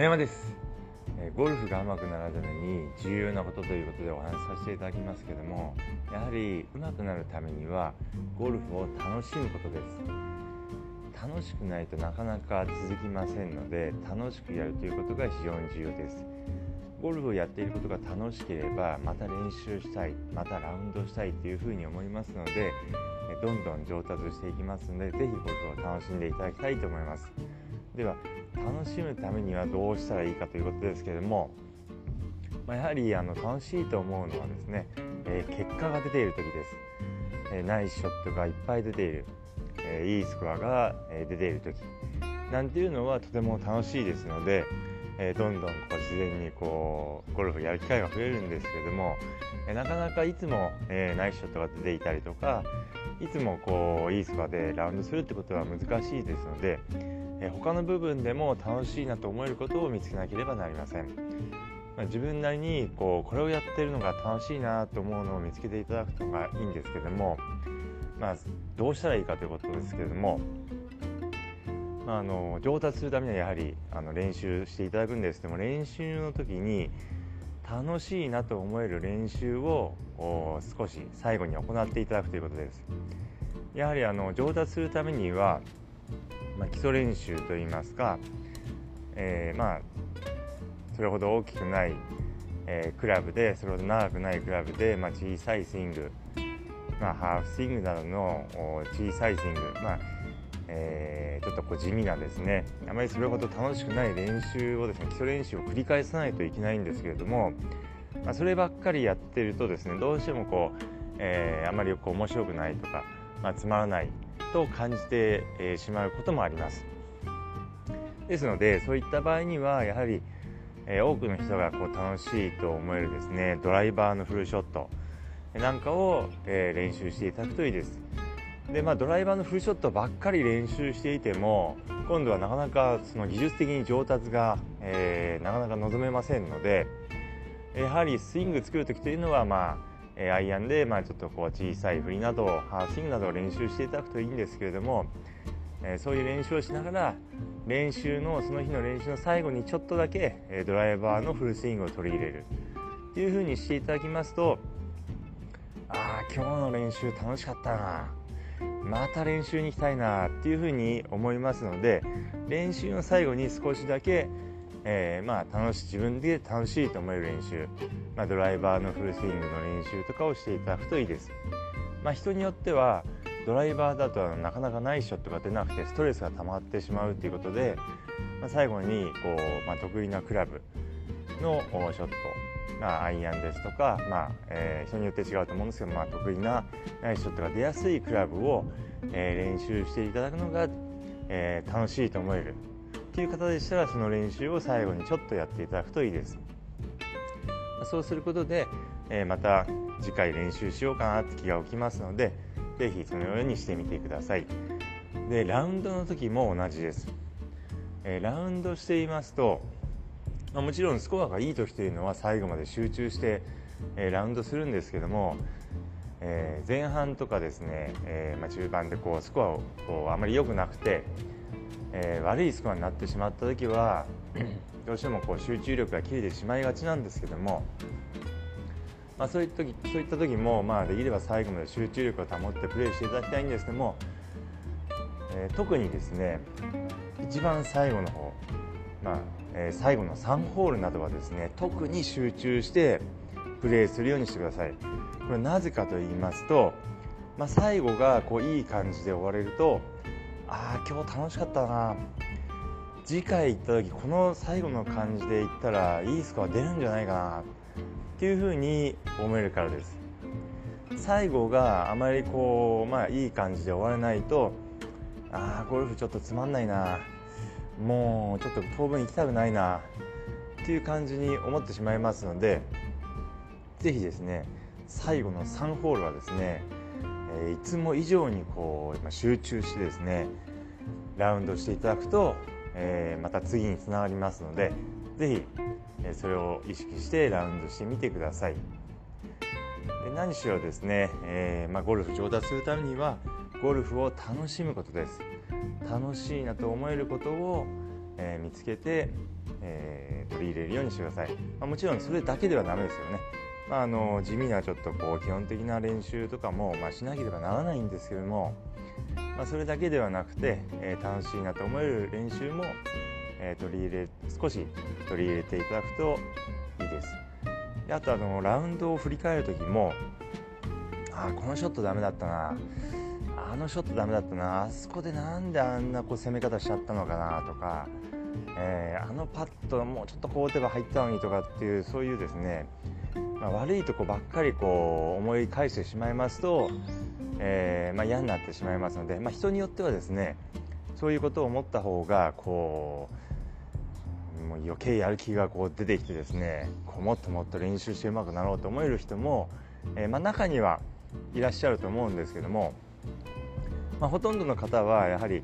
野山です。ゴルフが上手くなるために重要なことということでお話しさせていただきますけどもやはり上手くなるためにはゴルフを楽しむことです。楽しくないとなかなか続きませんので楽しくやるということが非常に重要です。ゴルフをやっていることが楽しければまた練習したいまたラウンドしたいというふうに思いますのでどんどん上達していきますので是非ゴルフを楽しんでいただきたいと思います。では楽しむためにはどうしたらいいかということですけれども、まあ、やはりあの楽しいと思うのはですね、えー、結果が出ている時です、えー、ナイスショットがいっぱい出ている、えー、いいスコアが出ている時。なんていうのはとても楽しいですので、えどんどんこう自然にこうゴルフやる機会が増えるんですけれども、えなかなかいつも、えナイスショットが出ていたりとかいつもこういいスコアでラウンドするってことは難しいですので、え他の部分でも楽しいなと思えることを見つけなければなりません、まあ、自分なりにこうこれをやってるのが楽しいなと思うのを見つけていただくのがいいんですけども、まあ、どうしたらいいかということですけれども、まあ、あの上達するためにはやはりあの練習していただくんです。けども練習の時に楽しいなと思える練習を少し最後に行っていただくということです。やはりあの上達するためにはまあ、基礎練習といいますか、えー、まあそれほど大きくない、えー、クラブでそれほど長くないクラブで、まあ、小さいスイング、まあ、ハーフスイングなどの小さいスイング、まあえー、ちょっとこう地味なですねあまりそれほど楽しくない練習をですね基礎練習を繰り返さないといけないんですけれども、まあ、そればっかりやってるとですねどうしてもこう、えー、あまりこう面白くないとか、まあ、つまらないと感じてしまうこともあります。ですのでそういった場合にはやはり多くの人がこう楽しいと思えるですねドライバーのフルショットなんかを練習していただくといいです。でまあドライバーのフルショットばっかり練習していても今度はなかなかその技術的に上達が、えー、なかなか望めませんのでやはりスイング作る時というのはまあえアイアンで、まあ、ちょっとこう小さい振りなどハースイングなどを練習していただくといいんですけれども、えそういう練習をしながら練習のその日の練習の最後にちょっとだけ、えドライバーのフルスイングを取り入れる。っていうふうにしていただきますとああ今日の練習楽しかったな。また練習に行きたいな。っていうふうに思いますので練習の最後に少しだけえー、まあ楽し自分で楽しいと思える練習、まあ、ドライバーのフルスイングの練習とかをしていただくといいです。まあ、人によってはドライバーだとなかなかナイスショットが出なくてストレスが溜まってしまうということで、まあ、最後にこう、まあ、得意なクラブのショット、まあ、アイアンですとか、まあえー、人によって違うと思うんですけど、まあ、得意なナイスショットが出やすいクラブを、えー、練習していただくのが、えー、楽しいと思える。っていう方でしたらその練習を最後にちょっとやっていただくといいです。そうすることで、えまた次回練習しようかなって気が起きますので是非そのようにしてみてください。でラウンドの時も同じです、えラウンドしていますと、まあ、もちろんスコアがいい時というのは最後まで集中して、えラウンドするんですけどもえー、前半とかですね、えーまあ、中盤でこうスコアをこうあまり良くなくて、えー、悪いスコアになってしまった時は どうしてもこう集中力が切れてしまいがちなんですけども、まあ、そういった時そういった時も、まあ、できれば最後まで集中力を保ってプレーしていただきたいんですけども、えー、特にですね一番最後の方、まあえー、最後の3ホールなどはですね特に集中してプレーするようにしてください。これなぜかと言いますと、まあ、最後がこういい感じで終われるとああ今日楽しかったな。次回行った時この最後の感じで行ったらいいスコア出るんじゃないかなっていうふうに思えるからです。最後があまりこうまあいい感じで終われないとああゴルフちょっとつまんないな。もうちょっと当分行きたくないなっていう感じに思ってしまいますので是非ですね最後の3ホールはですねえいつも以上にこう集中してですねラウンドしていただくと、えまた次につながりますので是非、えそれを意識してラウンドしてみてください。で何しろですね、え、ま、ゴルフ上達するためにはゴルフを楽しむことです。楽しいなと思えることを、え、見つけて、え、取り入れるようにしてください、まあ、もちろんそれだけではダメですよね、まあ、あの地味なちょっとこう基本的な練習とかも、まあ、しなければならないんですけども、まあ、それだけではなくて、えー、楽しいなと思える練習も、えー、取り入れ少し取り入れていただくといいです。であとあのラウンドを振り返る時もあこのショットダメだったな。あのショットダメだったな。あそこでなんであんなこう攻め方しちゃったのかなとか、えー、あのパットもうちょっとこう打てば入ったのにとかっていうそういうですね、まあ、悪いとこばっかりこう思い返してしまいますと、えー、まあ、嫌になってしまいますので、まあ、人によってはですねそういうことを思った方がこうもう余計やる気がこう出てきてですねこうもっともっと練習してうまくなろうと思える人も、えー、ま中にはいらっしゃると思うんですけどもまあ、ほとんどの方はやはり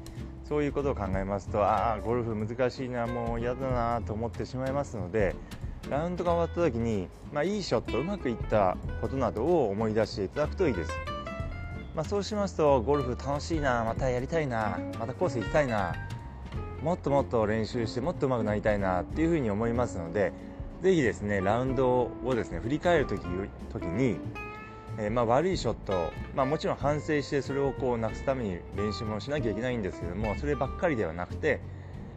そういうことを考えますとああゴルフ難しいなもう嫌だなと思ってしまいますのでラウンドが終わった時に、まあ、いいショットうまくいったことなどを思い出していただくといいです、まあ、そうしますとゴルフ楽しいなまたやりたいなまたコース行きたいなもっともっと練習してもっと上手くなりたいなっていうふうに思いますのでぜひですねラウンドをですね振り返る時時にえー、まあ、悪いショット、まあ、もちろん反省してそれをこうなくすために練習もしなきゃいけないんですけどもそればっかりではなくて、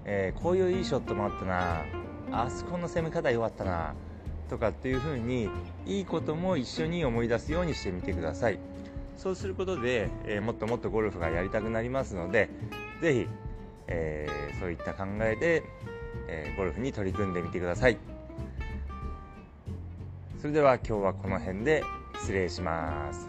えー、こういういいショットもあったなあそこの攻め方良かったなとかっていうふうにいいことも一緒に思い出すようにしてみてくださいそうすることで、えー、もっともっとゴルフがやりたくなりますので是非、えー、そういった考えで、えゴルフに取り組んでみてくださいそれでは今日はこの辺で失礼します。